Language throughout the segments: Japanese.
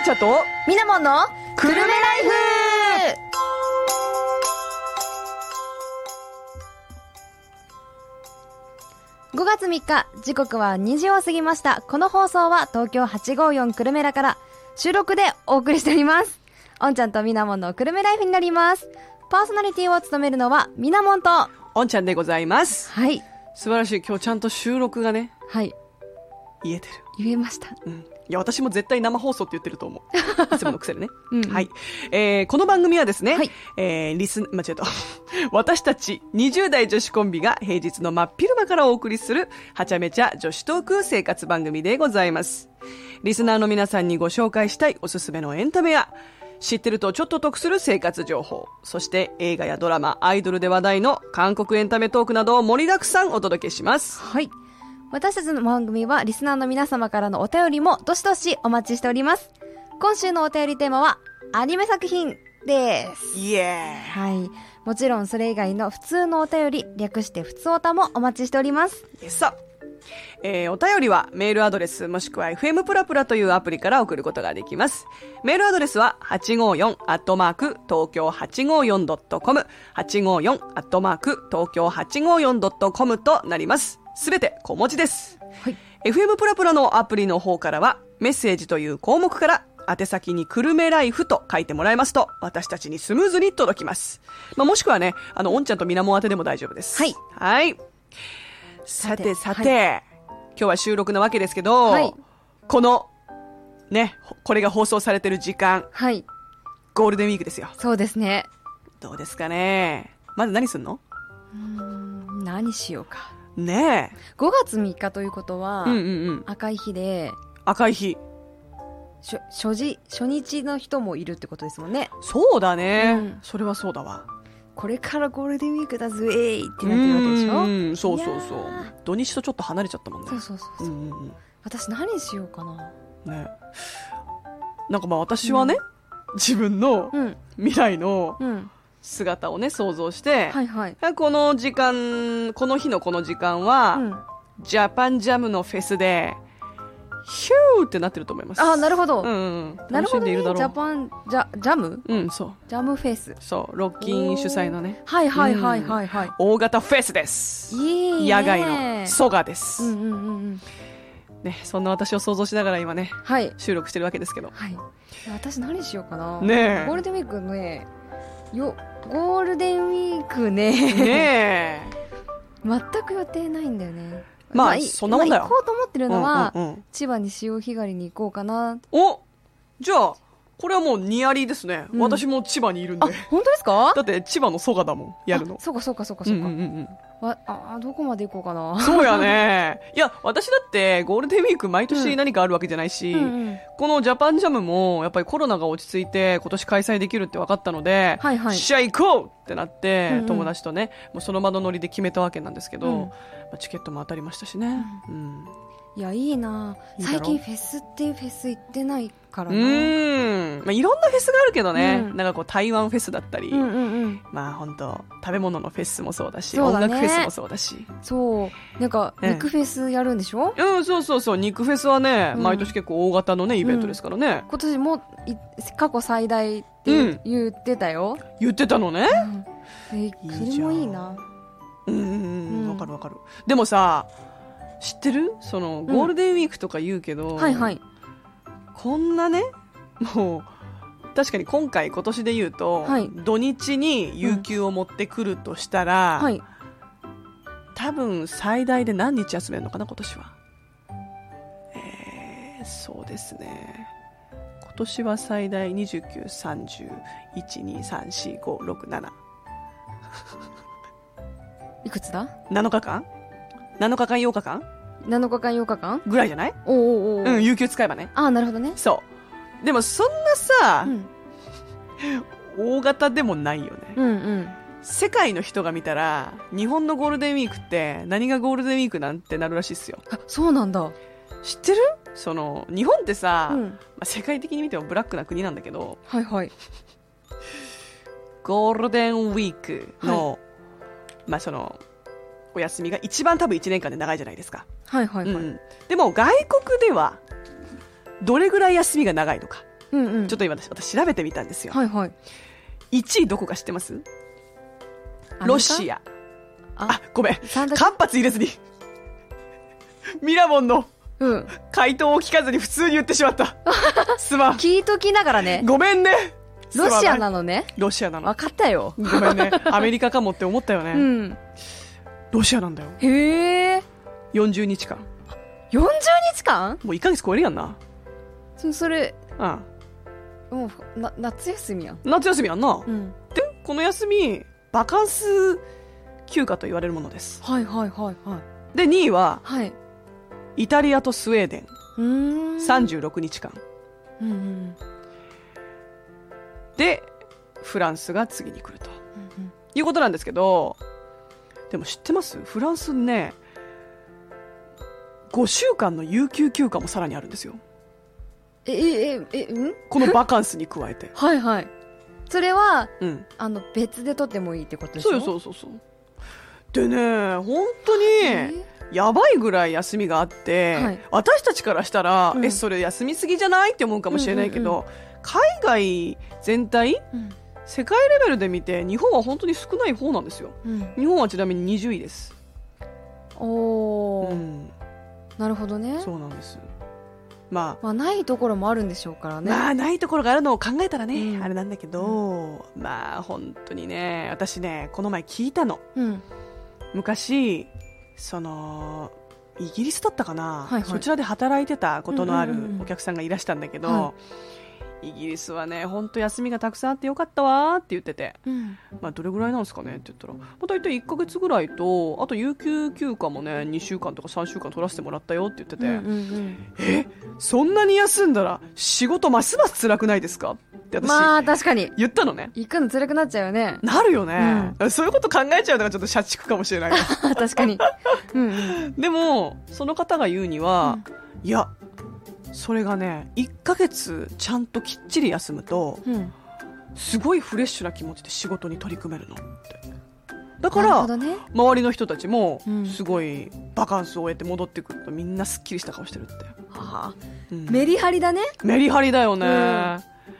お茶とみなもんのくるめライフ5月3日、時刻は2時を過ぎました。この放送は東京854くるめらから収録でお送りしております。おんちゃんとみなもんのくるめライフになります。パーソナリティを務めるのはみなもんと、はおんちゃんでございます。い、素晴らしい。今日ちゃんと収録がね、はい、言えてる。言えました。うん。いや、私も絶対生放送って言ってると思う。いつもの癖でね。うんはい。えー、この番組はですね、はいえー、リス、間違えた。私たち20代女子コンビが平日の真っ昼間からお送りする、はちゃめちゃ女子トーク生活番組でございます。リスナーの皆さんにご紹介したいおすすめのエンタメや、知ってるとちょっと得する生活情報、そして映画やドラマ、アイドルで話題の韓国エンタメトークなどを盛りだくさんお届けします。はい。私たちの番組はリスナーの皆様からのお便りもどしどしお待ちしております。今週のお便りテーマはアニメ作品です。イエはい。もちろんそれ以外の普通のお便り、略して普通おたもお待ちしております。ーイさあ、えーお便りはメールアドレスもしくは FM プラプラというアプリから送ることができます。メールアドレスは854アットマーク東京 854.com 854アットマーク東京 854.com となります。すべて小文字です。はい。FM プラプラのアプリの方からはメッセージという項目から宛先にくるめライフと書いてもらえますと私たちにスムーズに届きます。まあ、もしくはね、あの、おんちゃんとみなもん宛てでも大丈夫です。はい。はい。さてささて、て今日は収録なわけですけど、はいこの、ね、これが放送されてる時間、はい。ゴールデンウィークですよ。そうですね。どうですかねまず何すんの？うーん、何しようか。ね5月3日ということは、え。うんうんうん。赤い日で、赤い日。しょ初日、初日の人もいるってことですもんね。そうだね、うんそれはそうだわ。これからゴールデンウィークだぜーってなってるわけでしょ？うん、そうそうそう。土日とちょっと離れちゃったもんね。そうそうそうそうう。んうん私何しようかな。うん。ねなんかまあ私はね、自分のうん、未来のうん。姿をね、想像して、はいはい。この時間、この日のこの時間は、うん。ジャパンジャムのフェスで、ヒューってなってると思います。あ、なるほど。うんうん。なるほどね。ジ楽しんでいるだろう。ャパン、ジャ、ジャム？うん、そう。ジャムフェス。そう、ロッキン主催のね、はいはいはいはいはい。大型フェスです。いいね。野外のソガです、うんうんうんうん。ね、そんな私を想像しながら今ね、はい。収録してるわけですけど。はい。私何しようかな。ねえゴールデンウィークね、よ、ゴールデンウィークね、ねえ。全く予定ないんだよね。まあいそんなもんだよ。まあ行こうと思ってるのは、千葉に潮干狩りに行こうかな。おじゃあ、これはもうニアリーですね。うん私も千葉にいるんであ。、本当ですか？だって千葉の蘇我だもん、やるのあ。そうかそうかそうかうそうか。んうんうんわあ、どこまで行こうかな。うん。そうやね。いや、私だってゴールデンウィーク毎年何かあるわけじゃないし、うんうんこのジャパンジャムもやっぱりコロナが落ち着いて今年開催できるって分かったので、はいはい試合行こうってなって、うんうん友達とね、もうその場のノリで決めたわけなんですけど、うんまあチケットも当たりましたしね。うん。いや、いいな最近フェスっていうフェス行ってないからうん。まあ、いろんなフェスがあるけどね、うんなんかこう台湾フェスだったり、うんうんうん。まあ本当食べ物のフェスもそうだし、そうだね音楽フェスもそうだし。そう。なんか、ええ肉フェスやるんでしょ？うん、そうそうそう、肉フェスはね、うん毎年結構大型のね、イベントですからね。今年もい過去最大ってうん言ってたよ。言ってたのね。うんえそれもいいな。うんうんううんん、わかるわかる。でもさ、知ってる？その、ゴールデンウィークとか言うけど、はいはい。こんなね、もう、確かに今回今年で言うと、はい土日に有給を持ってくるとしたら、はい。多分最大で何日休めるのかな今年はえー、そうですね今年は最大293012345677いくつだ？日間 ?7 日間 ?8 日間？?7 日間8日間？ぐらいじゃない？おうおうおううん、有給使えばね。ああ、なるほどね。そう。でもそんなさう、ん。大型でもないよね。うんうん。世界の人が見たら、日本のゴールデンウィークって何がゴールデンウィークなんてなるらしいっすよ。あ、そうなんだ。知ってる？その、日本ってさ、うん。まあ、世界的に見てもブラックな国なんだけど、はいはい。ゴールデンウィークの、まあその、お休みが一番多分1年間で長いじゃないですか。はいはいはい。うん。でも外国では、どれぐらい休みが長いのか。うんうん。ちょっと今私私調べてみたんですよ。はいはい。1位どこか知ってます？アロシア。ああ、ごめん。間髪入れずに。ミラモンのうん。回答を聞かずに普通に言ってしまった。すまん。聞いときながらね。ごめんね。ロシアなのね。ロシアなの。わかったよ。ごめんね。アメリカかもって思ったよね。うん。ロシアなんだよ。へえ。40日間。40日間？もう1ヶ月超えるやんな。そそれ、うん。もう、な、夏休みやん。夏休みやんな。うん。で、この休み、バカンス休暇と言われるものです。はいはいはいはい。で、2位は、はい。イタリアとスウェーデン。うーん。36日間。うんうんで、フランスが次に来ると。うんうん。いうことなんですけど、でも知ってます？フランスね、5週間の有給休暇もさらにあるんですよ。え、え、え、え、ん？このバカンスに加えて。はいはい。それは、うん。あの、別で撮ってもいいってことでしょ？そうよ、そうそうそう。でね、本当に、えやばいぐらい休みがあって、はい私たちからしたら、うんえ、それ休みすぎじゃないって思うかもしれないけど、うんうん海外全体、うん。世界レベルで見て、日本は本当に少ない方なんですよ。うん。日本はちなみに20位です。おー、うん。なるほどね。そうなんです。まあ、まあ、ないところもあるんでしょうからね。まあ、ないところがあるのを考えたらね、うんあれなんだけど、まあ、本当にね、私ね、この前聞いたの。うん。昔、その、イギリスだったかな、はいはいそちらで働いてたことのあるうんうんうんうんお客さんがいらしたんだけど、はイギリスはね、本当休みがたくさんあってよかったわーって言ってて、うん。まあ、どれぐらいなんですかねって言ったら、まあ、大体1ヶ月ぐらいと、あと有給休暇もね、2週間とか3週間取らせてもらったよって言ってて、うんうんうん。え？そんなに休んだら仕事ますます辛くないですか？って私、まあ、確かに。言ったのね。行くの辛くなっちゃうよね。なるよね、そういうこと考えちゃうのがちょっと社畜かもしれないな 確かに。うんうん。でもその方が言うには、いやそれがね1ヶ月ちゃんときっちり休むとうん。すごいフレッシュな気持ちで仕事に取り組めるのって。だからね。周りの人たちもうん。すごいバカンスを終えて戻ってくるとみんなすっきりした顔してるって、はあ、うん。メリハリだね。メリハリだよね、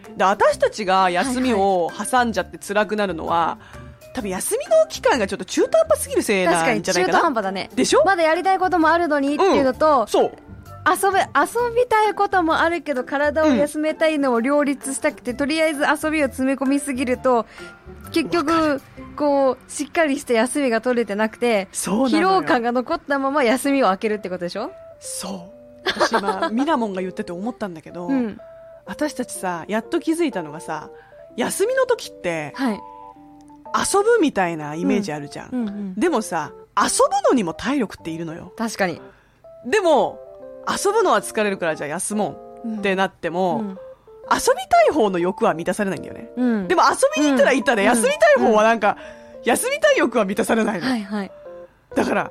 うん。で私たちが休みを挟んじゃって辛くなるのは、多分休みの期間がちょっと中途半端すぎるせいな確かに中途んじゃないかな。半端だね。でしょ、まだやりたいこともあるのにっていうのと、そう遊べ、遊びたいこともあるけど、体を休めたいのを両立したくて、とりあえず遊びを詰め込みすぎると、結局、こう、しっかりして休みが取れてなくて、疲労感が残ったまま休みを空けるってことでしょ？そう私今 ミラモンが言ってて思ったんだけど、うん。私たちさやっと気づいたのがさ休みの時ってはい。遊ぶみたいなイメージあるじゃん、うんうん。でもさ遊ぶのにも体力っているのよ確かに。でも遊ぶのは疲れるからじゃあ休もうってなっても、うん遊びたい方の欲は満たされないんだよねうん。でも遊びに行ったら行ったで、うん休みたい方はなんか、休みたい欲は満たされないの。はいはい。だから、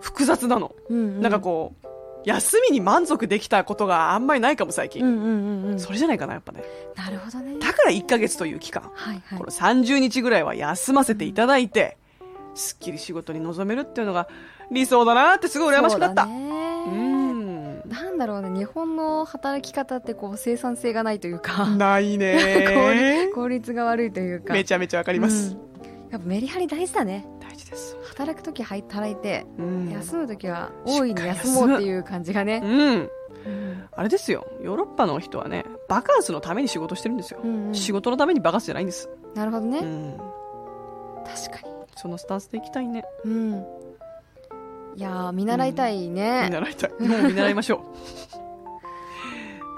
複雑なの。うんうん。なんかこう、休みに満足できたことがあんまりないかも最近。うんうんうんうん。それじゃないかな、やっぱね。なるほどね。だから1ヶ月という期間、はいはいこの。30日ぐらいは休ませていただいて、すっきり仕事に臨めるっていうのが理想だなってすごい羨ましくなった。ね。ん。なんだろうね、日本の働き方ってこう生産性がないというか、ないね 効率が悪いというか。めちゃめちゃわかります。うんやっぱメリハリ大事だね。大事です。働くとき働いて、うん。休むときは大いに休もうっていう感じがね。うん。うんあれですよ。ヨーロッパの人はね、バカンスのために仕事してるんですよ。うんうん仕事のためにバカンスじゃないんです。なるほどね。うん。確かに。そのスタンスでいきたいね。うん。いやー、見習いたい見ね。習いたい。日本も見習いましょう。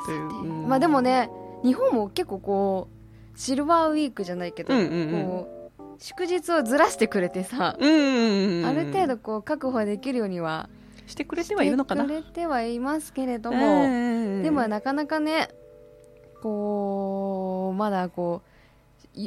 といううんまあでもね、日本も結構こう、シルバーウィークじゃないけど、うんうんうんこう、祝日をずらしてくれてさ、うんうんうん。ある程度こう確保できるようにはしてくれてはいるのかな。してくれてはいますけれどうも、んでもなかなかねこうまだこうい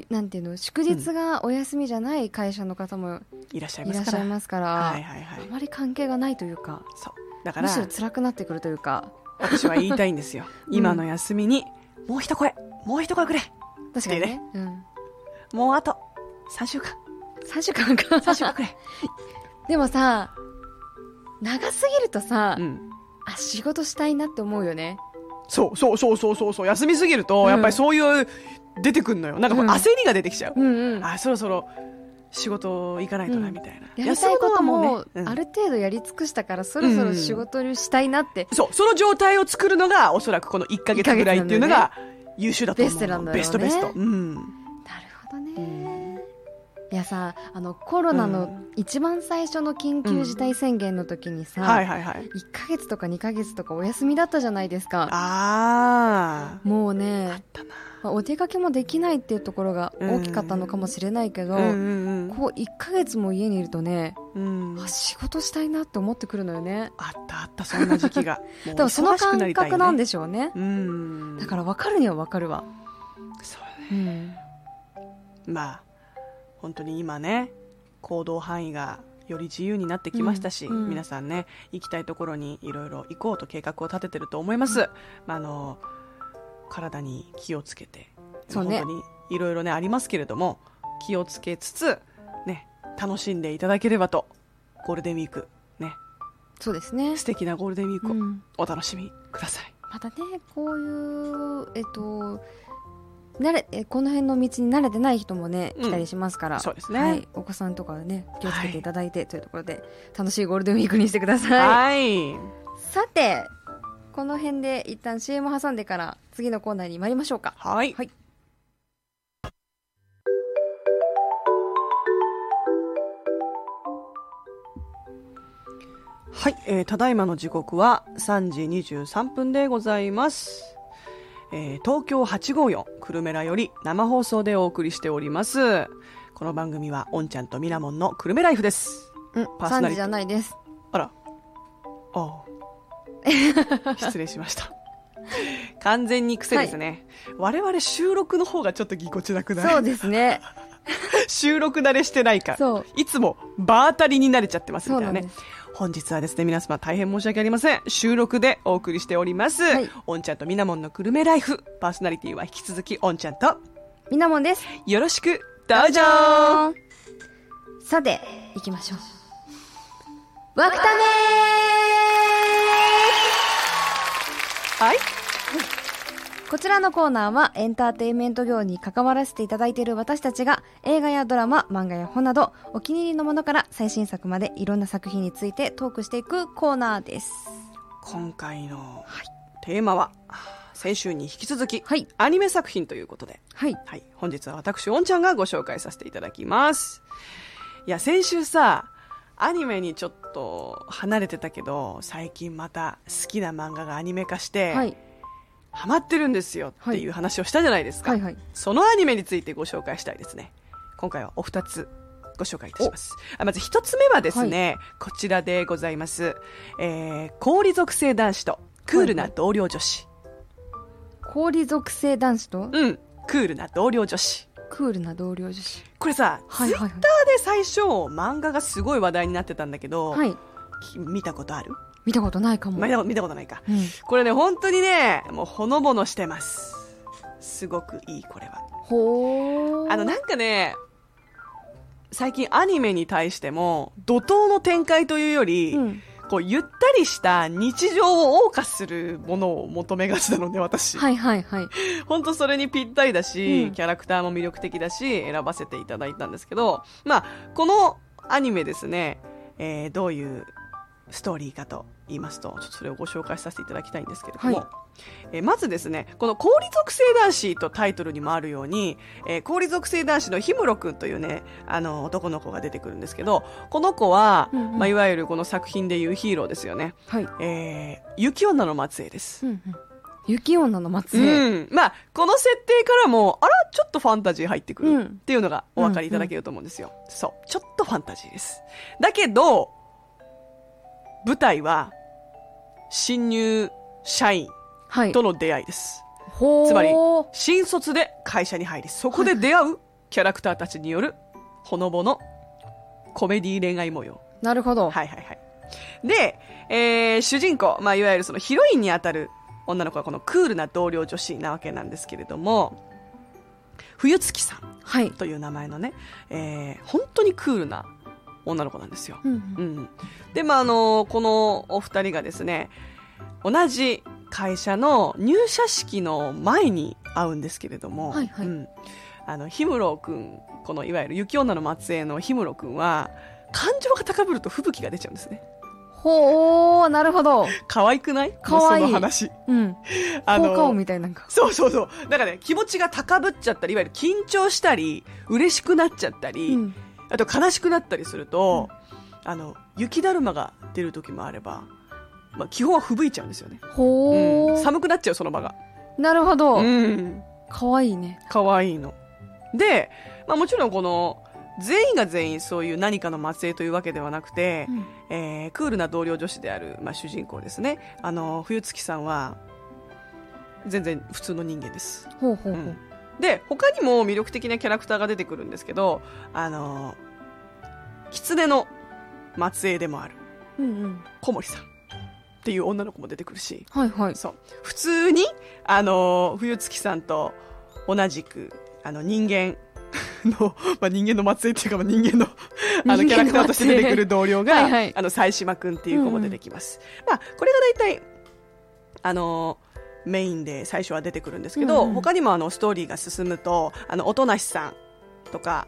なんていうの祝日がお休みじゃない会社の方もいらっしゃいますから。ますから、はいはいはいあ。まり関係がないというかそう。だからむしろ辛くなってくるというか私は言いたいんですよ。うん今の休みにもう一声、もう一声くれ。確かにね、うん、もうあと3週間、3週間か3週間くれ。でもさ長すぎるとさ、うん。あ仕事したいなって思うよねそうそうそうそうそうそう休みすぎると、うん。やっぱりそういう出てくんのよ。なんかこううん。焦りが出てきちゃう、うんうん。あそろそろ仕事行かないとな、うん。みたいな。やりたいことも、うん。ある程度やり尽くしたから、そろそろ仕事にしたいなって。そうその状態を作るのがおそらくこの1か月ぐらいっていうのが優秀だと思うベストなんね。ベストベスト。うん。なるほどね。いやさ、あの、コロナの一番最初の緊急事態宣言の時にさ、はいはいはい。1ヶ月とか2ヶ月とかお休みだったじゃないですか。あもうね、まあお出かけもできないっていうところが大きかったのかもしれないけど、うんうんこう1ヶ月も家にいるとね、うん。うんあ仕事したいなって思ってくるのよね。あったあったそんな時期が。もう多分その感覚なんでしょうね。うん。だから分かるには分かるわ。そうね。うん。まあ本当に今ね行動範囲がより自由になってきましたし、うんうん。皆さんね行きたいところにいろいろ行こうと計画を立ててると思います、まあ、あの体に気をつけてそうね。本当にいろいろねありますけれども気をつけつつね楽しんでいただければとゴールデンウィークね。そうですね。素敵なゴールデンウィークをうん。お楽しみください、またね、こういう、えっと、慣れ、えこの辺の道に慣れてない人もね、うん来たりしますから、そうですねはい。お子さんとかはね、気をつけていただいて、というところで、楽しいゴールデンウィークにしてください。はいさて、この辺で一旦 CM 挟んでから、次のコーナーに参りましょうか。はいはいはい、えーただいまの時刻は3時23分でございます。えー東京854久留米らより生放送でお送りしております。この番組は、おんちゃんとみなもんの久留米ライフです。うん、3パーソナリティ時じゃないです。あら。ああ。失礼しました。完全に癖ですね。我々収録の方がちょっとぎこちなくない？そうですね。収録慣れしてないから。いつも場当たりに慣れちゃってますみたいなね。本日はですね、皆様大変申し訳ありません。収録でお送りしております。はいおんちゃんとみなもんのグルメライフ。パーソナリティは引き続きおんちゃんとみなもんです。よろしくどうぞさて、行きましょう。わくためはい。こちらのコーナーはエンターテインメント業に関わらせていただいている私たちが映画やドラマ、漫画や本などお気に入りのものから最新作までいろんな作品についてトークしていくコーナーです。今回のテーマは、先週に引き続き、はい。アニメ作品ということで、はい。はい。本日は私、おんちゃんがご紹介させていただきます。いや、先週さ、アニメにちょっと離れてたけど、最近また好きな漫画がアニメ化して、はい。ハマってるんですよっていう話をしたじゃないですか。はいはい。そのアニメについてご紹介したいですね。今回はお二つご紹介いたします。あまず一つ目はですね、こちらでございます。えー、氷属性男子とクールな同僚女子。氷属性男子と？うん、クールな同僚女子。クールな同僚女子。これさ、はいはいはいツイッターで最初漫画がすごい話題になってたんだけど、はい。き見たことある？見たことないかも。見た見たことないか。うん。これね、本当にね、もうほのぼのしてます。すごくいい、これは。ほー。あの、なんかね、最近アニメに対しても、怒涛の展開というより、うん。こう、ゆったりした日常を謳歌するものを求めがちなので、私。はいはいはい。本当それにぴったりだし、うんキャラクターも魅力的だし、選ばせていただいたんですけど、まあ、このアニメですね、えーどういうストーリーかと言いますと、ちょっとそれをご紹介させていただきたいんですけれども、はいえーまずですね、この氷属性男子とタイトルにもあるように、えー氷属性男子の氷室くんというね、あの、男の子が出てくるんですけど、この子は、うんうんまあ、いわゆるこの作品でいうヒーローですよね。はい。えー雪女の末裔です。うんうん。雪女の末裔。うん。まあ、この設定からも、あら、ちょっとファンタジー入ってくるうんっていうのがお分かりいただけると思うんですよ。そう。ちょっとファンタジーです。だけど、舞台は、新入社員はい。との出会いです。ほー。つまり新卒で会社に入り、そこで出会うキャラクターたちによる、ほのぼのコメディ恋愛模様。なるほど。はいはいはい。で、えー主人公、まあ、いわゆるそのヒロインにあたる女の子はこのクールな同僚女子なわけなんですけれども、冬月さんはい。という名前のね、えー本当にクールな女の子なんですよ。うんうん。で、まあ、あの、このお二人がですね、同じ会社の入社式の前に会うんですけれども、はいはいうん、あの氷室君このいわゆる雪女の末裔の氷室君は感情が高ぶると吹雪が出ちゃうんですねほー、なるほど。可愛くない？可愛いもうその話うん。あ効果音のみたいなんか。そうそうそうだからね気持ちが高ぶっちゃったりいわゆる緊張したり嬉しくなっちゃったり、うん。あと悲しくなったりすると、あの雪だるまが出る時もあれば、まあ、基本は吹雪いちゃうんですよね、ほー。うん。寒くなっちゃうその場が。なるほど。うん。かわいいね。可愛いの。で、まあ、もちろんこの全員が全員そういう何かの末裔というわけではなくて、うん。えークールな同僚女子である、まあ、主人公ですね。あの冬月さんは全然普通の人間です。ほうほうほう。うんで他にも魅力的なキャラクターが出てくるんですけどあの狐の末裔でもある。うんうん。小森さん。っていう女の子も出てくるし。はいはい。そう。普通にあの冬月さんと同じくあの人間の、まあ、人間の末裔っていうか、まあ、人間のあのキャラクターとして出てくる同僚がはいはい。あの妻島くんっていう子も出てきます、まあこれが大体あのメインで最初は出てくるんですけど、うんうん。他にもあのストーリーが進むとあの音無さんとか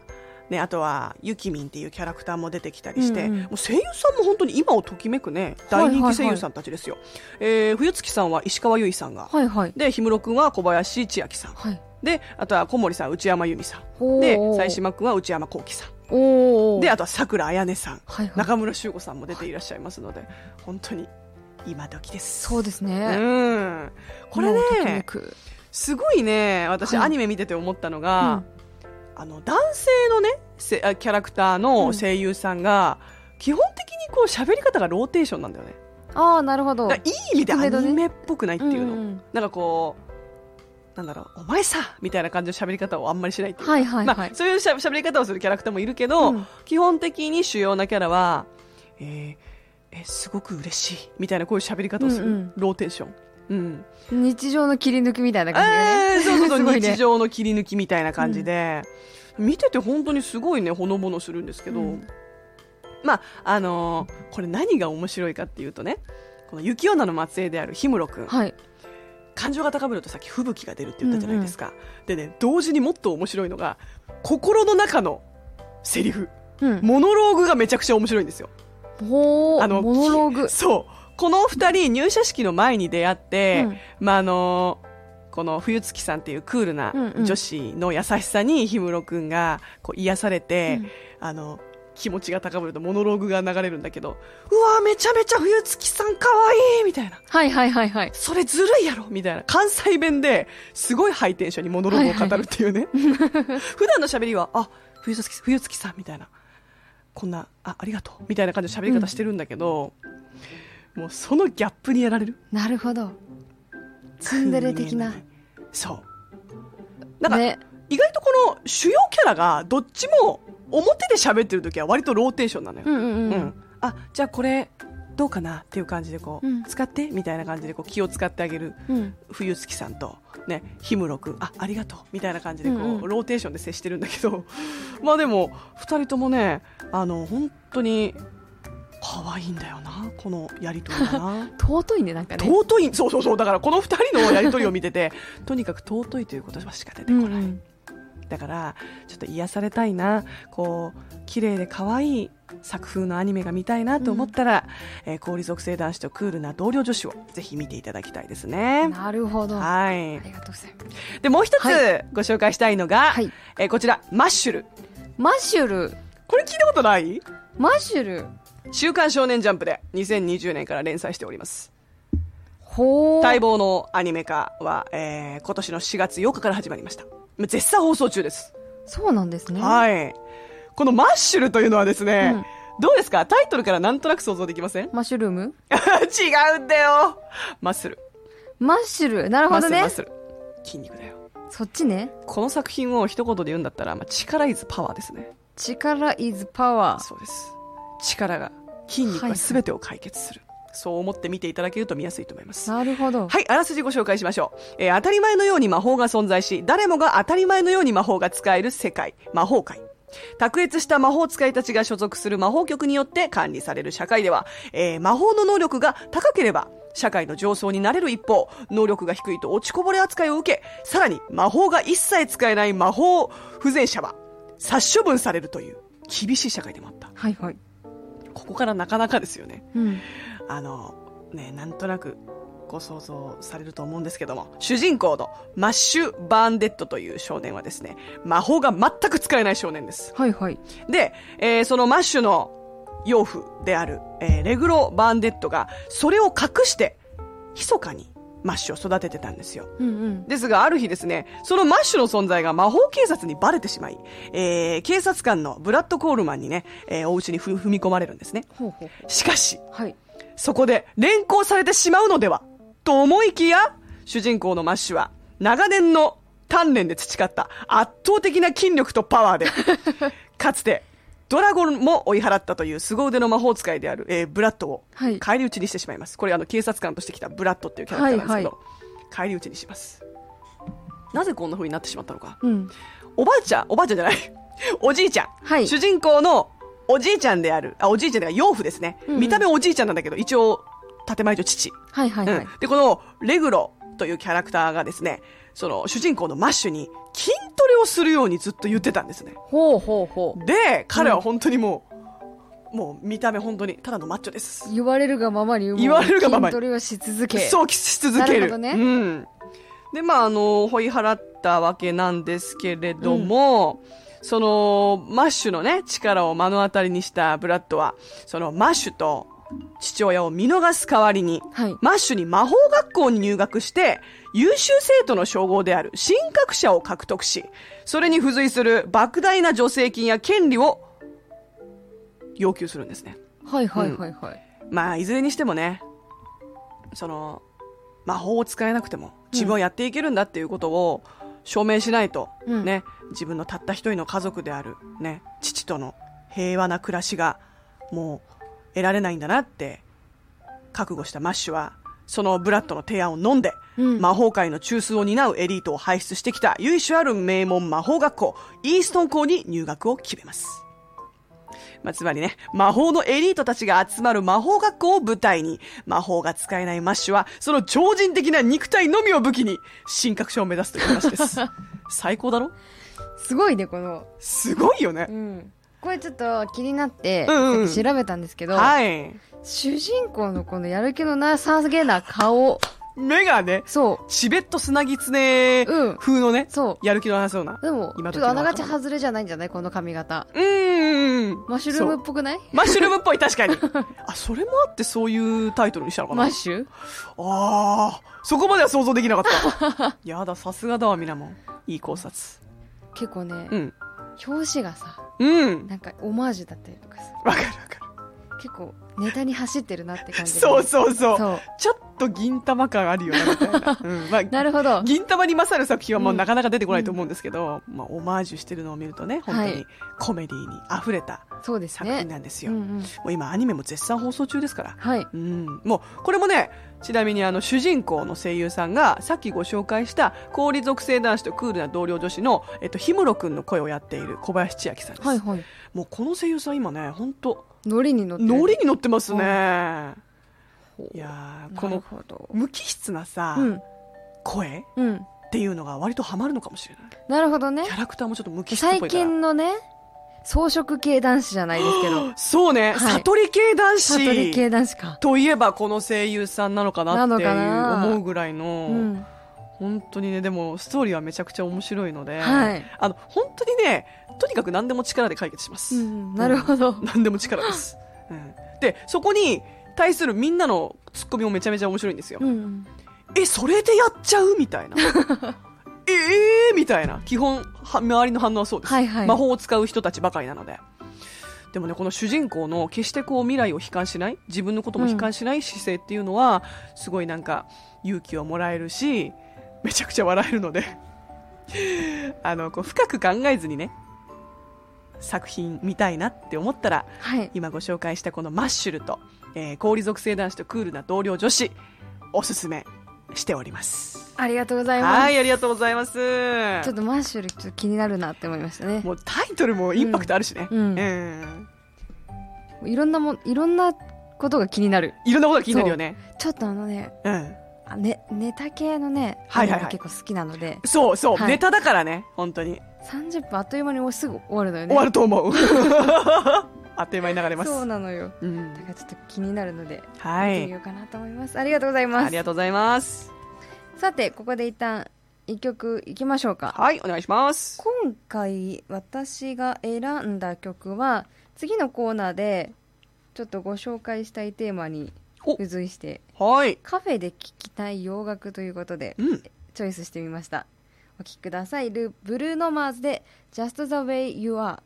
ね、あとはゆきみんっていうキャラクターも出てきたりして、うんうん。もう声優さんも本当に今をときめくね大人気声優さんたちですよ、えー冬月さんは石川由依さんが、はいはい。で氷室君は小林千秋さん。はい。であとは小森さん内山由美さん。で妻島君は内山幸輝さん。であとは桜彩音さん。はいはい。中村修吾さんも出ていらっしゃいますので本当に今時です。そうですうね。ん。これねくすごいね私はい。アニメ見てて思ったのが、あの男性のねキャラクターの声優さんが、基本的にこう喋り方がローテンションなんだよね。ああ、なるほど。いい意味でアニメっぽくないっていうの、んん。なんかこうなんだろうお前さみたいな感じの喋り方をあんまりしないっていうか。はいはいはい。まあ、そういうしゃ喋り方をするキャラクターもいるけど、うん。基本的に主要なキャラは、えーえすごく嬉しいみたいなこういう喋り方をする、うんうん。ローテンション、うん。日常の切り抜きみたいな感じがね。えーそうそうそう、ね。日常の切り抜きみたいな感じで、見てて本当にすごいねほのぼのするんですけど、うん。まああのーこれ何が面白いかっていうとねこの雪女の末裔である氷室君。はい。感情が高ぶるとさっき吹雪が出るって言ったじゃないですか、でね同時にもっと面白いのが心の中のセリフ。うん。モノローグがめちゃくちゃ面白いんですよ。あのモノローグ。そう。この二人入社式の前に出会って、うん。まああのこの冬月さんっていうクールな女子の優しさに氷室君がこう癒されて、うん。あの気持ちが高ぶるとモノローグが流れるんだけどうわめちゃめちゃ冬月さんかわいいみたいな。はいはいはいはい。それずるいやろみたいな。関西弁ですごいハイテンションにモノローグを語るっていうね、普段の喋りはあ冬月冬月さんみたいなこんなあありがとうみたいな感じの喋り方してるんだけど、もうそのギャップにやられる？なるほど。ツンデレ的な。そうなんか、ね。意外とこの主要キャラがどっちも表で喋ってる時は割とローテンションなのよ、うんうんううんん。あじゃあこれどうかなっていう感じでこう、うん使ってみたいな感じでこう気を使ってあげるうん。冬月さんと、ね、氷室君あありがとうみたいな感じでこう、うんうんローテンションで接してるんだけど まあでも2人ともねあの本当に可愛いんだよなこのやりとりがな 尊いね、なんかね。尊いそうそうそうだからこの2人のやりとりを見てて とにかく尊いということしか出てこない、うんうん。だからちょっと癒されたいなこう綺麗で可愛い作風のアニメが見たいなと思ったら、えー氷属性男子とクールな同僚女子をぜひ見ていただきたいですね。なるほど。あはいりがとうございます。でもう一つはご紹介したいのが、はいえーこちらマッシュルマッシュル。これ聞いたことない？マッシュル。週刊少年ジャンプで2020年から連載しておりますほー。待望のアニメ化は、えー今年の4月8日から始まりました絶賛放送中です。そうなんですね。はい。このマッシュルというのはですね、うん。どうですか？タイトルからなんとなく想像できません？マッシュルーム？違うんだよ。マッスル。マッシュル？なるほどね。マッスルマッ。スル。筋肉だよ。そっちね。この作品を一言で言うんだったら、まあ、力イズパワーですね。力 is power。そうです。力が筋肉が全てを解決する、そう思って見ていただけると見やすいと思いますなるほど。はい、あらすじご紹介しましょう。えー当たり前のように魔法が存在し、誰もが当たり前のように魔法が使える世界、魔法界。卓越した魔法使いたちが所属する魔法局によって管理される社会では、えー魔法の能力が高ければ、社会の上層になれる一方、能力が低いと落ちこぼれ扱いを受け、さらに魔法が一切使えない魔法不全者は殺処分されるという厳しい社会でもあった。はいはい。ここからなかなかですよね。うん。あの、ね、なんとなくご想像されると思うんですけども、主人公のマッシュ・バーンデッドという少年はですね、魔法が全く使えない少年です。はいはい。で、えーそのマッシュの養父である、えーレグロ・バーンデッドが、それを隠して、密かにマッシュを育ててたんですよ。うんうん。ですが、ある日ですね、そのマッシュの存在が魔法警察にバレてしまい、えー警察官のブラッド・コールマンにね、えーお家にふ踏み込まれるんですね。ほうほうほしかし、う。はい。そこで連行されてしまうのでは？と思いきや、主人公のマッシュは、長年の鍛錬で培った圧倒的な筋力とパワーで、かつて、ドラゴンも追い払ったという凄腕の魔法使いである、えーブラッドをはい返り討ちにしてしまいます。これあの警察官としてきたブラッドっていうキャラクターなんですけど、返り討ちにします。なぜこんな風になってしまったのか？うん。おばあちゃん、おばあちゃんじゃない。おじいちゃん。はい主人公のおじいちゃんである、あ、おじいちゃんでは養父ですね。うんうん見た目おじいちゃんなんだけど、一応、建前上父。はいはいはい。うん。で、この、レグロというキャラクターがですね、その、主人公のマッシュに筋トレをするようにずっと言ってたんですね。ほうほうほう。で、彼は本当にもう、もう見た目本当に、ただのマッチョです。言われるがままに、言われるがままに筋トレをし続け。そうし続ける。なるほどねうん。で、まあ、あの、追い払ったわけなんですけれども、その、マッシュのね、力を目の当たりにしたブラッドは、そのマッシュと父親を見逃す代わりに、はいマッシュに魔法学校に入学して、優秀生徒の称号である神格者を獲得し、それに付随する莫大な助成金や権利を要求するんですね。はいはいはいはい。まあ、いずれにしてもね、その、魔法を使えなくても自分はやっていけるんだっていうことを証明しないと、うん。ね、自分のたった一人の家族である、ね、父との平和な暮らしがもう得られないんだなって覚悟したマッシュは、そのブラッドの提案を飲んで、うん。魔法界の中枢を担うエリートを輩出してきた由緒ある名門魔法学校、イーストン校に入学を決めます。まあ、つまりね、魔法のエリートたちが集まる魔法学校を舞台に、魔法が使えないマッシュは、その超人的な肉体のみを武器に、神覚者を目指すという話です。最高だろ？すごいね、この。すごいよねう。ん。これちょっと気になって、うんうんさっき調べたんですけど、はい。主人公のこのやる気のなさげな顔、目がね、そチベット砂狐うん風のね、そうやる気のなさそうな。でも、ちょ今っとあながちは外れじゃないんじゃない？この髪型。うーん。マッシュルームっぽくない？マッシュルームっぽい、確かに。あ、それもあってそういうタイトルにしたのかな？マッシュ？ああ、そこまでは想像できなかった。やだ、さすがだわ、みなもん。いい考察。結構ね、うん。表紙がさ、うん。なんかオマージュだったりとかさ、わかるわかる。結構ネタに走ってるなって感じでそうそうそう。ちょっと銀玉感あるよな、みたいな。うん。まあ、なるほど。銀玉に勝る作品はもううんなかなか出てこないと思うんですけど、まあ、オマージュしてるのを見るとね、本当にはいコメディに溢れた作品ね。なんですよ。うんうん。もう今アニメも絶賛放送中ですから。はい。うん、もうこれもねちなみにあの主人公の声優さんがさっきご紹介した氷属性男子とクールな同僚女子の、えっと、氷室くんの声をやっている小林千秋さんです、はいはい。もうこの声優さん今ね本当ノリに乗ってる。ノリに乗ってますね、いやこの。無機質なさ、うん。声うん。っていうのが割とハマるのかもしれないなるほどねキ。ャラクターもちょっと無機質っぽい最から近のね、装飾系男子じゃないですけど、そうね、はい悟り系男子悟り系男子か。といえばこの声優さんなのかなってなのかいうな思うぐらいの、うん。本当にねでもストーリーはめちゃくちゃ面白いので、はいあの本当にねとにかく何でも力で解決します、うん、なるほど。何でも力です、うん、でそこに対するみんなのツッコミもめちゃめちゃ面白いんですよ、うん。えそれでやっちゃう？みたいな。え えー、みたいな。基本は周りの反応はそうです、はいはい。魔法を使う人たちばかりなので。でもねこの主人公の決してこう未来を悲観しない自分のことも悲観しない姿勢っていうのは、すごいなんか勇気をもらえるしめちゃくちゃ笑えるので。あのこう深く考えずにね作品見たいなって思ったらはい。今ご紹介したこのマッシュルと、えー氷属性男子とクールな同僚女子おすすめしておりますありがとうございます。はい、ありがとうございます。ちょっとマッシュルちょっと気になるなって思いましたね。もうタイトルもインパクトあるしね。うんうんいろんなもん、いろんなことが気になる。いろんなことが気になるよね。ちょっとあのね、うん。あね、ネタ系のね、はいはいはい結構好きなので、そうそう、はいネタだからね、本当に。30分あっという間にもうすぐ終わるのよね。終わると思う。あっという間に流れます。そうなのよ。うんだからちょっと気になるので、はい見てみよ。うかなと思います。ありがとうございますあり。がとうございます。さて、ここで一旦、一曲いきましょうか。はい、お願いします。今回私が選んだ曲は次のコーナーでちょっとご紹介したいテーマにお付随してはい。カフェで聴きたい洋楽ということでうん。チョイスしてみましたお聴きくださいルブルーノマーズで Just the way you are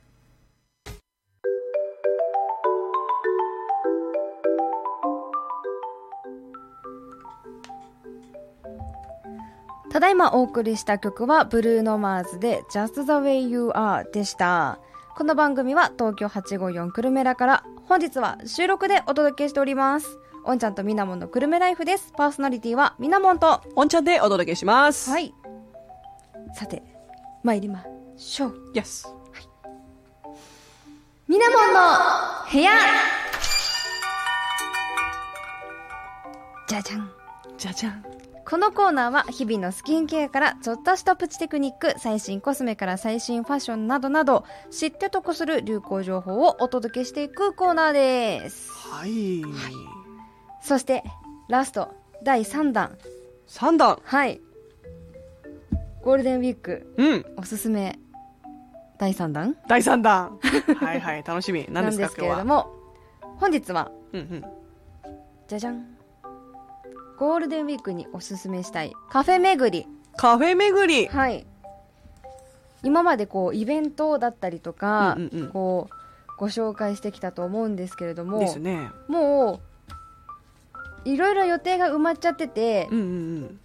ただいまお送りした曲はブルーノマーズで Just the way you are でした。この番組は東京854クルメラから本日は収録でお届けしております。おんちゃんとみなもんのクルメライフです。パーソナリティはみなもんと。おんちゃんでお届けします。。はいい。さて、参りましょう。Yes。みなもんの部屋じゃじゃん。じゃじゃん。このコーナーは日々のスキンケアからちょっとしたプチテクニック、最新コスメから最新ファッションなどなど知って得する流行情報をお届けしていくコーナーです。はい。そしてラスト第3弾。3弾。はい。ゴールデンウィークうん。おすすめ第3弾第3弾。はいはい、楽しみ。何ですか、なんですけれ。ども、本日はうんうん。じゃじゃん。ゴールデンウィークにおすすめしたいカフェ巡り。カフェ巡り。はい。今までこうイベントだったりとか、うんうんうんこうご紹介してきたと思うんですけれども、ですね。もういろいろ予定が埋まっちゃってて、うんうんうん。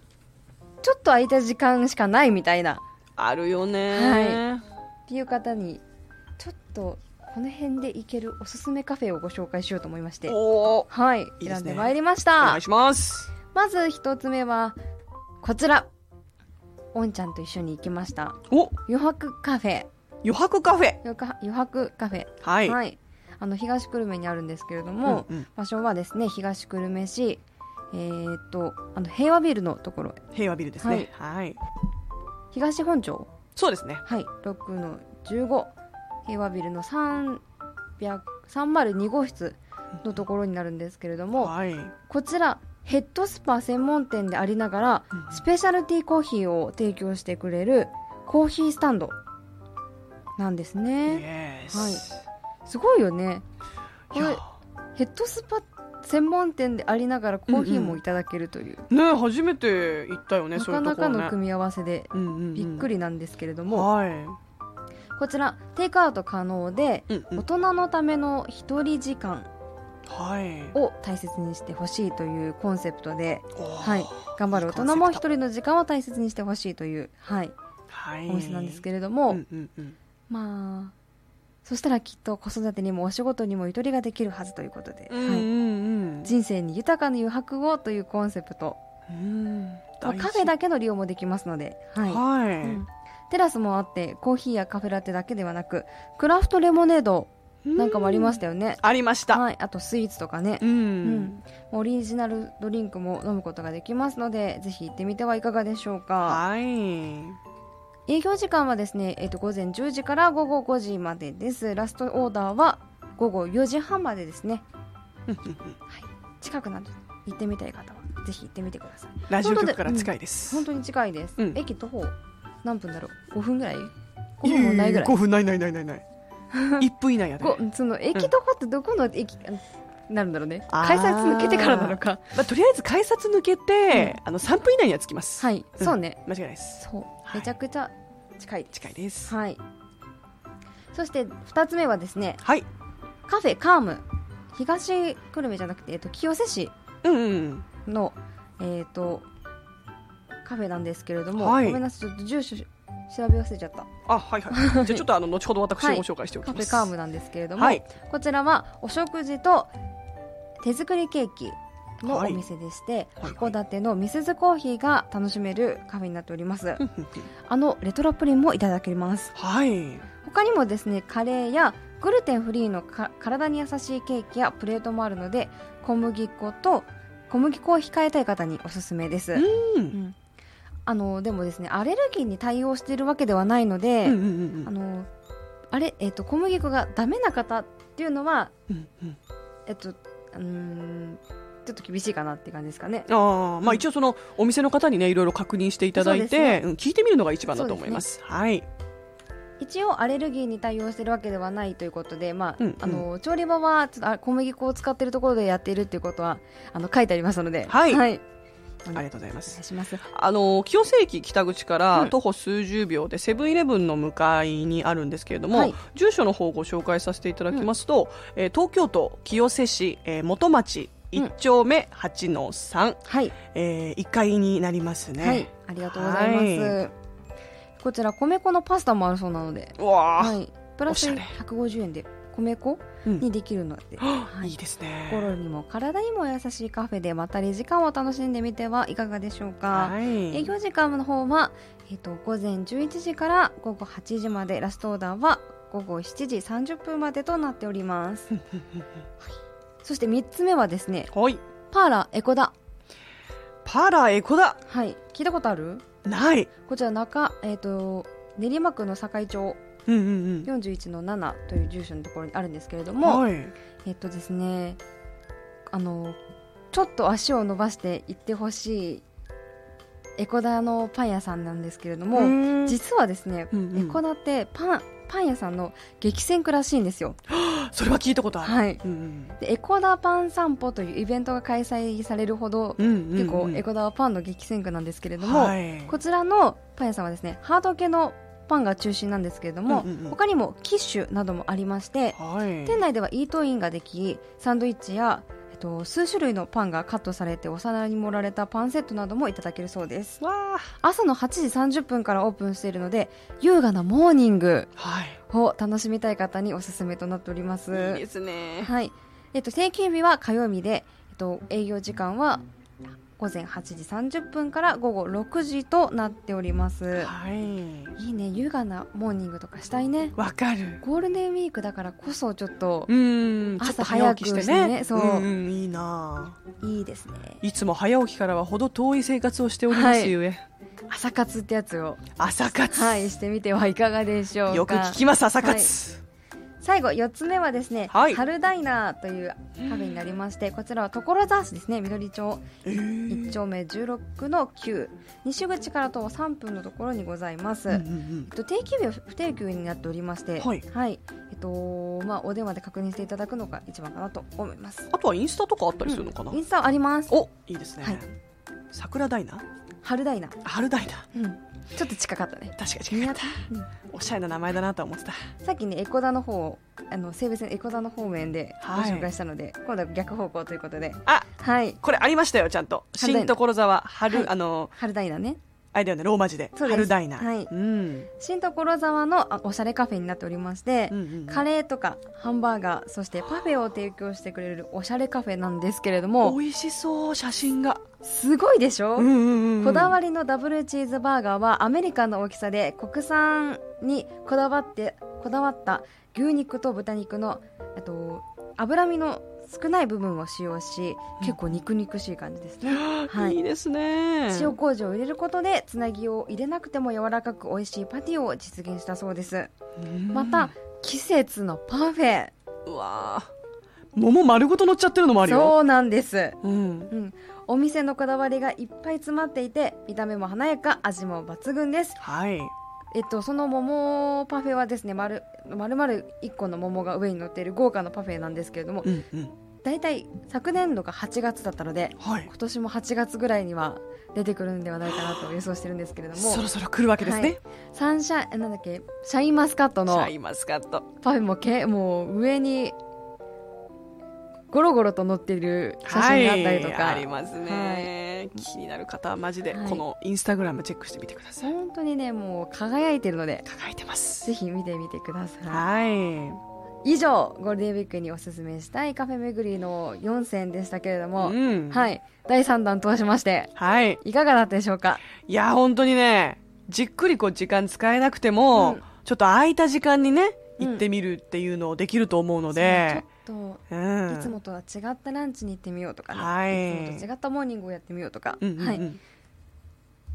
ちょっと空いた時間しかないみたいな。あるよね。っていう方にちょっとこの辺で行けるおすすめカフェをご紹介しようと思いまして、はい。ね。選んでまいりましおた願いします。まず一つ目はこちら。おんちゃんと一緒に行きました。お。余白カフェ。余白カフェ。余白カフェ。はい。はい、あの東久留米にあるんですけれども、うんうん。場所はですね東久留米市えーっとあの平和ビルのところ。平和ビルですね。はい。東本町？そうですね。はい。6の15平和ビルの300 302号室のところになるんですけれども、はい。こちらヘッドスパ専門店でありながら、うん。スペシャルティーコーヒーを提供してくれるコーヒースタンドなんですね、はいすごいよね。これヘッドスパ専門店でありながらコーヒーもいただけるという、ね初めて行ったよね、なかなか。の組み合わせでうんうんうん。びっくりなんですけれども、はい。こちらテイクアウト可能で、うんうん。大人のための一人時間はい。を大切にしてほしいというコンセプトで、はい、頑張る大人も一人の時間を大切にしてほしいという、はい、はい。お店なんですけれども、うんうんうん。まあそしたらきっと子育てにもお仕事にもゆとりができるはずということで、はい、うんうん。うん人生に豊かな余白をというコンセプト、うん。まあカフェだけの利用もできますので、はい。はい、うん。テラスもあってコーヒーやカフェラテだけではなくクラフトレモネードなんかもありましたよね、ありました、はい、あとスイーツとかね。う、ん、うん。オリジナルドリンクも飲むことができますのでぜひ行ってみてはいかがでしょうか。はい営業時間はですね、えっと午前10時から午後5時までです。ラストオーダーは午後4時半までですね。近くなど行ってみたい方はぜひ行ってみてください。ラジオ局から近いです、本当に近いです、うん。駅徒歩何分だろう？5分ぐらい？5分もないぐらい。5分ないないないないない。1分以内やで、こその駅徒歩ってどこの駅？なるんだろうね。改札抜けてからなのか。まあ、とりあえず改札抜けて、あの3分以内には着きます。はい、うん。そうね。間違いないです。そう。はい。めちゃくちゃ近い。近いです。はい。そして2つ目はですねはい。カフェカーム。東久留米じゃなくて、えっと、清瀬市うんうんのえっ、とカフェなんですけれども、はい。ごめんなさいちょっと住所し調べ忘れちゃった。あはいはい。じゃあちょっとあの後ほど私はいご紹介しておきます、カフェカームなんですけれども、はい。こちらはお食事と手作りケーキのおはい店でして、はい函館のミスズコーヒーが楽しめるカフェになっております。あのレトロプリンもいただけます。はい。他にもですね、カレーやグルテンフリーのか体に優しいケーキやプレートもあるので、小麦粉と小麦粉を控えたい方におすすめです。うん。うんあのでもですね、アレルギーに対応しているわけではないので、うんうんうんあのあれ、えっと小麦粉がダメな方っていうのは、うんうんえっとうーんちょっと厳しいかなって感じですかね。ああ、まあ一応そのお店の方にね、いろいろ確認していただいて、ね。うん聞いてみるのが一番だと思います。はい。一応アレルギーに対応しているわけではないということで、まあうんうん。あの調理場はちょっとあ小麦粉を使っているところでやっているっていうことはあの書いてありますので、はい。はい、ありがとうございます。ます。あの清瀬駅北口からうん。徒歩数十秒でセブンイレブンの向かいにあるんですけれども、はい。住所の方をご紹介させていただきますと、えー東京都清瀬市、えー元町1丁目8の3、はい、えー1階になりますね。はい、ありがとうございます。はこちら米粉のパスタもあるそうなので、うわあ、はい、プラスおしゃれ。150円で米粉うんにできるので、はい。いいですね。心にも体にも優しいカフェでまったり時間を楽しんでみてはいかがでしょうか。はい。営業時間の方は、えっと午前11時から午後8時までラストオーダーは午後7時30分までとなっております。そして3つ目はですねはい。パーラーエコダ。パラエコだはい。聞いたことある？ない。こちら中、えっと練馬区の堺町うんうん41の7という住所のところにあるんですけれどうん。も、はい。えっとですねあのちょっと足を伸ばして行ってほしいエコダのパン屋さんなんですけれども、うん実はですね、うんうんエコダってパンパン屋さんの激戦区らしいんですよ。それは聞いたことある。はいうんうんでエコダパン散歩というイベントが開催されるほど、うんうんうん結構エコダはパンの激戦区なんですけれども、はい。こちらのパン屋さんはですねハード系のパンが中心なんですけれども、うんうんうん他にもキッシュなどもありまして、はい。店内ではイートインができサンドイッチや、えっと、数種類のパンがカットされてお皿に盛られたパンセットなどもいただけるそうです。朝の8時30分からオープンしているので優雅なモーニングはい。を楽しみたい方におすすめとなっておりますいいですね。はいえっと、定休日は火曜日で、えっと、営業時間は午前8時30分から午後6時となっておりますはい。いいね優雅なモーニングとかしたいねわかる。ゴールデンウィークだからこそちょっとうん。ちょっ朝と早起きしてね。早くしてねそうんんいいないいですねいつも早起きからはほど遠い生活をしておりますゆえ。朝活ってやつを朝活。はいしてみてはいかがでしょうかよく聞きます、朝活。最後4つ目はですね、はい。春ダイナーというカフェになりましてこちらは所沢市ですね緑町。えー。1丁目16の9西口から徒歩3分のところにございます、うんうんうん。えっと定期日は不定休になっておりましてはい。えっとまあ、お電話で確認していただくのが一番かなと思います。あとはインスタとかあったりするのかな、インスタあります。おいいですね、はい。桜ダイナー？春ダイナー、春ダイナー。うん、ちょっと近かったね。確かに近かった。うん。おしゃれな名前だなと思ってた。さっきねエコダの方をあの西武線エコダの方面でごはい。紹介したので、今度は逆方向ということで。あはい。これありましたよちゃんと。新所沢春、はい。あの春ダイナーねあれだよね。ローマ字で。そうです。春ダイナー。はい。うん。新所沢のあおしゃれカフェになっておりまして、うんうんカレーとかハンバーガーそしてパフェを提供してくれるおしゃれカフェなんですけれども美味しそう写真が。すごいでしょ、うんうんうんこだわりのダブルチーズバーガーはアメリカンの大きさで国産にこだわってこだわった牛肉と豚肉のえっと脂身の少ない部分を使用し結構肉々しい感じですね、はい。いいですね。塩麹を入れることでつなぎを入れなくても柔らかく美味しいパティを実現したそうです。うん。また季節のパフェ。うわー。桃丸ごと乗っちゃってるのもあるよ。そうなんです。うん。うん、お店のこだわりがいっぱい詰まっていて見た目も華やか味も抜群です。はいえっと、その桃パフェはですね丸丸々1個の桃が上に乗っている豪華なパフェなんですけれどもうんうん。大体昨年度が8月だったのではい。今年も8月ぐらいには出てくるんではないかなと予想してるんですけれどもそろそろ来るわけですね、サンシャなんだっけ？シャインマスカットのシャインマスカット。パフェもけもう上にゴロゴロと乗っている写真があったりとか、はい、ありますね、気になる方はマジではい。このインスタグラムチェックしてみてください、本当にねもう輝いてるので。輝いてます。ぜひ見てみてください。はい。以上、ゴールデンウィークにおすすめしたいカフェ巡りの4選でしたけれども、うん。はい。第3弾通しまして、はい。いかがだったでしょうか？いや、本当にね、じっくりこう時間使えなくても、うん。ちょっと空いた時間にね、うん。行ってみるっていうのをできると思うので、そうちょっと、うん。いつもとは違ったランチに行ってみようとかね、はいいつもと違ったモーニングをやってみようとか、うんうんうんはい。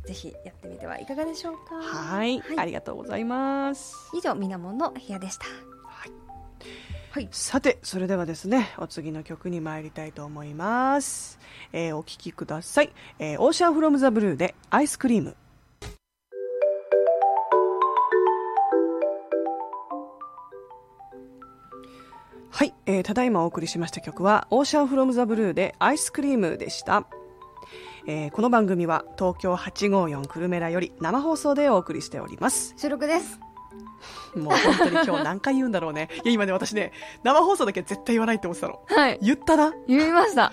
ぜひやってみてはいかがでしょうかはい、はいありがとうございます。以上、みなもんの部屋でした。はいはい。さて、それではですね、お次の曲に参りたいと思います。えーお聴きください。えーオーシャンフロムザブルーでアイスクリーム。はい、えーただいまお送りしました曲は、オーシャンフロムザブルーでアイスクリームでした。えーこの番組は東京854クルメラより生放送でお送りしております。収録です。もう本当に今日何回言うんだろうね。いや、今ね、私ね、生放送だけは絶対言わないって思ってたの。はい。言ったな。言いました。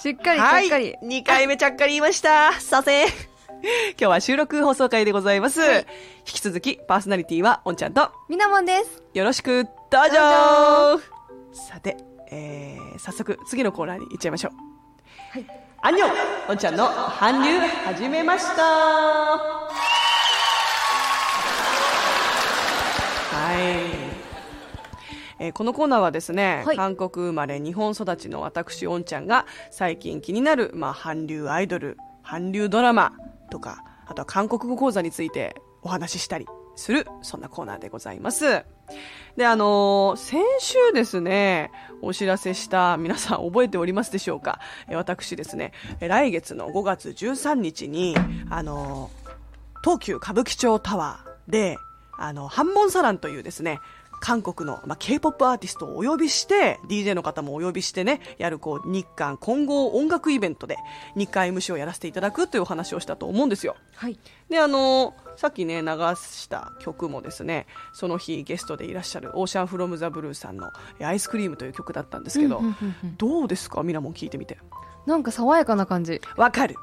しっかり、しはい。っかり。2回目ちゃっかり言いました。させ。今日は収録放送会でございます。はい引き続き、パーソナリティは、おんちゃんと、みなもんです。よろしく、どうぞさて、えー、早速、次のコーナーに行っちゃいましょう。はい。アンニョンおんちゃんの韓流始めましたはい。えーこのコーナーはですね、はい韓国生まれ日本育ちの私おんちゃんが最近気になる、まあ、韓流アイドル韓流ドラマとかあとは韓国語講座についてお話ししたりするそんなコーナーでございますであのー先週ですねお知らせした皆さん覚えておりますでしょうか？私ですね来月の5月13日にあのー東急歌舞伎町タワーで、あの、ハンモンサランというですね、韓国の、まあ、K-POP アーティストをお呼びして、DJ の方もお呼びしてね、やるこう、日韓混合音楽イベントで、日韓 MC をやらせていただくというお話をしたと思うんですよ。はい。で、あのさっきね、流した曲もですね、その日ゲストでいらっしゃる、オーシャンフロムザブルーさんの、えアイスクリームという曲だったんですけど、うんうんうんうんどうですかミラモン聞いてみて。なんか爽やかな感じ。わかる。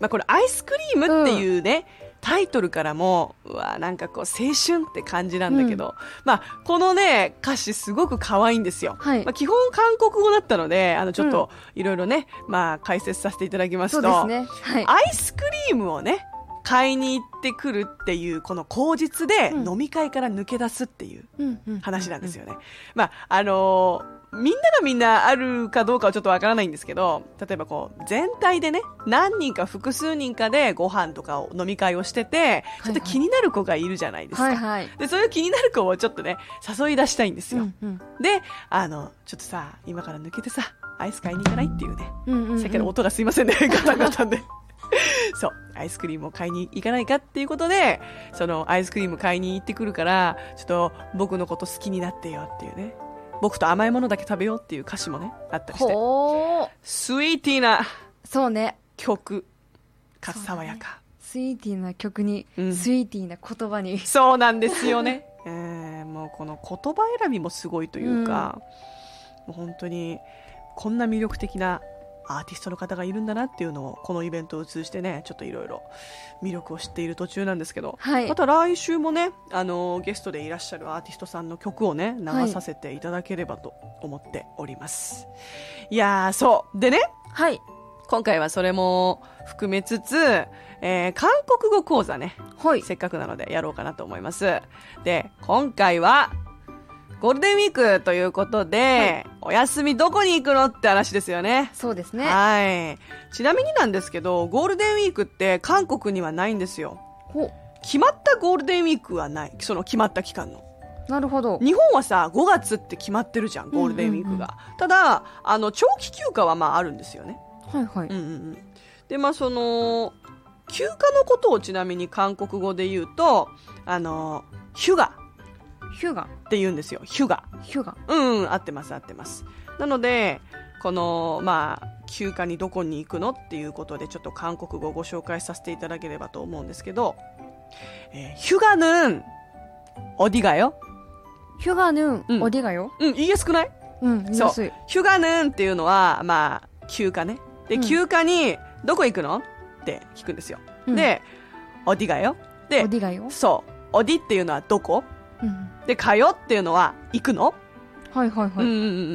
まあ、これアイスクリームっていうね、タイトルからも、うわ、なんかこう青春って感じなんだけど、まあ、このね、歌詞すごく可愛いんですよ。はいまあ、基本韓国語だったので、あの、ちょっと、いろいろね、まあ、解説させていただきますと、ね。はい。アイスクリームをね、買いに行ってくるっていう、この口実でうん飲み会から抜け出すっていううんうん話なんですよね。まあ、あのーみんながみんなあるかどうかはちょっとわからないんですけど、例えばこう、全体でね、何人か複数人かでご飯とかを飲み会をしてて、ちょっと気になる子がいるじゃないですか。はいはい。で、そういう気になる子をちょっとね、誘い出したいんですよ。うんうんで、あの、ちょっとさ、今から抜けてさ、アイス買いに行かないっていうね。うんうんうんさっきから音がすいませんね、ガタガタで。そう、アイスクリームを買いに行かないかっていうことで、そのアイスクリーム買いに行ってくるから、ちょっと僕のこと好きになってよっていうね。僕と甘いものだけ食べようっていう歌詞もね、あったりして。ほー。スイーティーなそうね。曲か爽やか。スイーティーな曲に、うんスイーティーな言葉に。そうなんですよね。えーもうこの言葉選びもすごいというか、もう本当にこんな魅力的なアーティストの方がいるんだなっていうのをこのイベントを通じてねちょっといろいろ魅力を知っている途中なんですけど、はいまた来週もねあのゲストでいらっしゃるアーティストさんの曲をねはい流させていただければと思っております、い、やーそうでねはい。今回はそれも含めつつ、えー韓国語講座ねはい。せっかくなのでやろうかなと思います。で、今回は、ゴールデンウィークということで、お休みどこに行くのって話ですよね。そうですね。はい。ちなみになんですけど、ゴールデンウィークって韓国にはないんですよ。ほ決まったゴールデンウィークはない。その決まった期間の。なるほど。日本はさ、5月って決まってるじゃん、ゴールデンウィークが。ただ、あの、長期休暇はまああるんですよね。はいはい。うんうんうん、でまあその休暇のことをちなみに韓国語で言うとあのヒュガヒュガ。って言うんですよヒュガヒュガ。うん、うん、合ってます合ってますなのでこのまあ休暇にどこに行くのっていうことでちょっと韓国語をご紹介させていただければと思うんですけど、えー、휴가는어디가요 ヒュガヌン、うんおりがよ。うん言いやすくないうん、言いそうやすい。휴가는っていうのはまあ休暇ねでうん休暇にどこ行くのって聞くんですよ、うんで어디가요でおりがよ。そう、おディっていうのはどこうん。 で、かよっていうのは行くの はいはいはい。うんうんう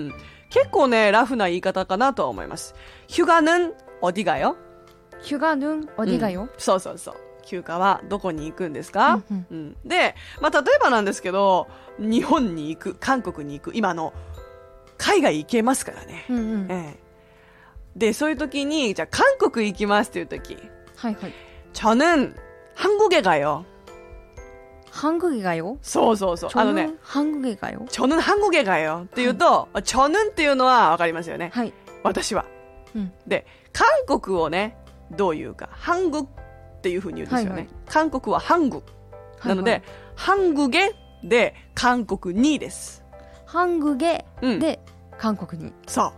ん。結構ね、ラフな言い方かなとは思います。휴가는어디가요? 휴가는어디가요?うんそうそうそう。休暇はどこに行くんですか、うんうんで、まあ、例えばなんですけど、日本に行く、韓国に行く、今あの、海外行けますからね。うんうん。ええで、そういう時に、じゃあ韓国行きますっていう時、はいはい。 저는 한국에 가요. 한국에 가요? そうそうそう。あのね、 저는 한국에 가요? 저는 한국에 가요. っていうと、저는っていうのはわかりますよね。はい。私は。うん。で、韓国をね、どう言うか。韓国っていう風に言うんですよね。はいはい韓国は韓国。なので、はい韓国で韓国にです。 한국에 うん。 네韓国に。そう。は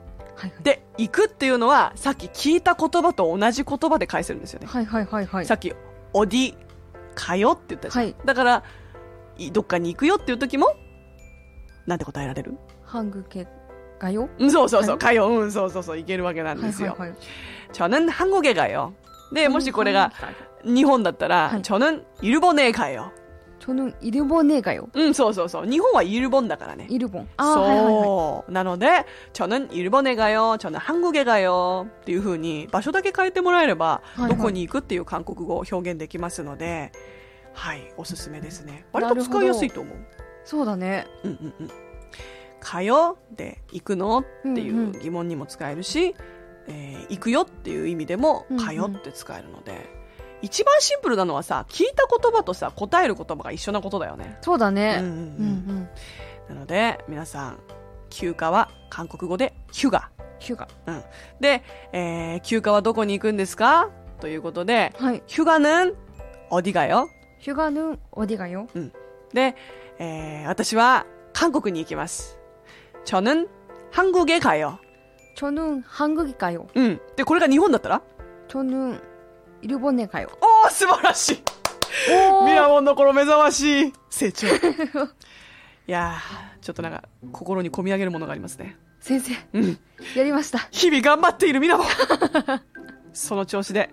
いはい。で、行くっていうのは、さっき聞いた言葉と同じ言葉で返せるんですよね。はいはいはいはい。さっき、おディ、 かよって言ったじゃん。はいだから、いどっかに行くよっていう時も、なんて答えられる 한국에 가요? うん、そうそうそう、はいかよ、うん、そうそうそう、行けるわけなんですよ。 はいはいはい。 저는 한국에 가요. で、もしこれが日本だったら、はい 저는 일본에 가요. 저는 일본에 가요. うん、そうそうそう。日本はイルボンだからね。 일본. 아, はいはいはい。そう。なので、저는 일본에 가요. 저는 한국에 가요. っていう風に場所だけ変えてもらえれば、はいはいどこに行くっていう韓国語を表現できますので、はい、おすすめですね。割なるほどと使いやすいと思う。そうだね。うんうんうん。かよで行くのっていんううん疑問にも使えるし、えー行くよっていう意味でもうんうんかよって使えるので、 一番シンプルなのはさ、聞いた言葉とさ、答える言葉が一緒なことだよね。うんうんそうだね。うんうんうん。なので、皆さん、休暇は韓国語でヒュガ。ヒュガ。うん。で、えー休暇はどこに行くんですかということで、はい。 휴가는어디가요? 휴가는 어디 가요? で、えー私は韓国に行きます。저는한국에 가요. 저는 한국에 가요. うん。で、これが日本だったら 저는 イルボネかよ。おー、素晴らしいミラモンの頃目覚ましい成長。いやー、ちょっとなんか、心に込み上げるものがありますね。先生、うん、やりました。日々頑張っているミラモンその調子で、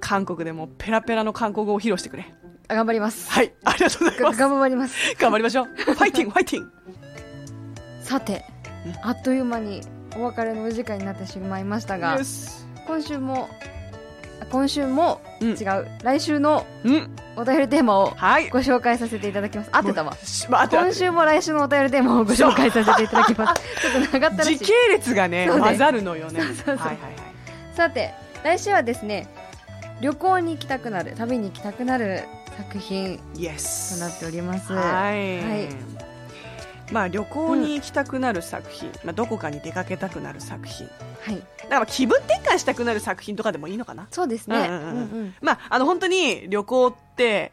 韓国でもペラペラの韓国語を披露してくれ。頑張ります。はい、ありがとうございます。頑張ります。頑張りましょう。ファイティング、ファイティング。さて、あっという間にお別れのお時間になってしまいましたが、今週も今週も、うん違う、来週のうん。お便りテーマをはい。ご紹介させていただきます。合ってたわ。し。まあ、合って今週も来週のお便りテーマをご紹介させていただきます。ちょっと長ったらしい時系。列がね、そうね混ざるのよね。そうそうそうはいはいはい。さて、来週はですね、旅行に行きたくなる、旅に行きたくなる作品と。なっております。はい。はいまあ旅行に行きたくなる作品、まあどこかに出かけたくなる作品、はい。だから気分転換したくなる作品とかでもいいのかな？そうですね。うんうんうんうんまああの本当に旅行って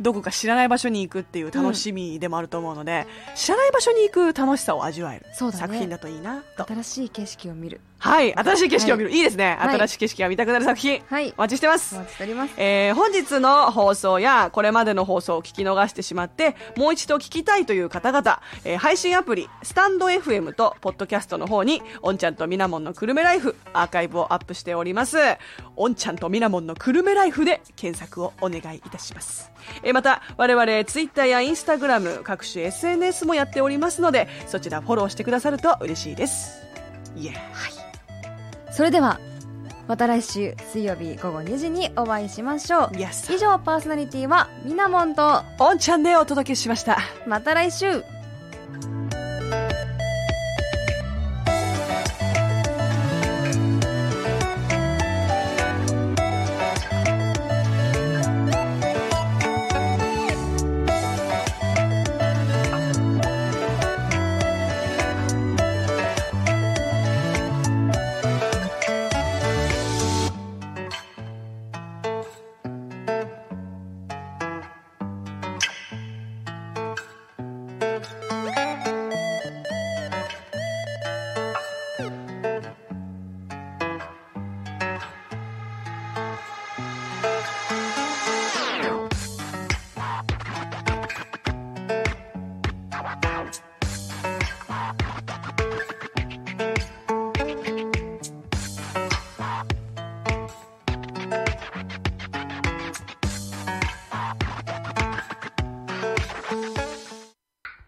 どこか知らない場所に行くっていう楽しみでもあると思うので、知らない場所に行く楽しさを味わえるそうだね作品だといいなと。新しい景色を見る。はい、新しい景色を見る、い、いですね。はい新しい景色が見たくなる作品、はい。お待ちしてますお。待ちしております。えー本日の放送やこれまでの放送を聞き逃してしまってもう一度聞きたいという方々、えー配信アプリスタンド FM とポッドキャストの方におんちゃんとみなもんのくるめライフアーカイブをアップしておりますおんちゃんとみなもんのくるめライフで検索をお願いいたします、えーまた我々ツイッターやインスタグラム各種 SNS もやっておりますのでそちらフォローしてくださると嬉しいですイエーイそれでは、また来週水曜日午後2時にお会いしましょう。Yes 以上、パーソナリティはみなもんと、おんちゃんでお届けしました。また来週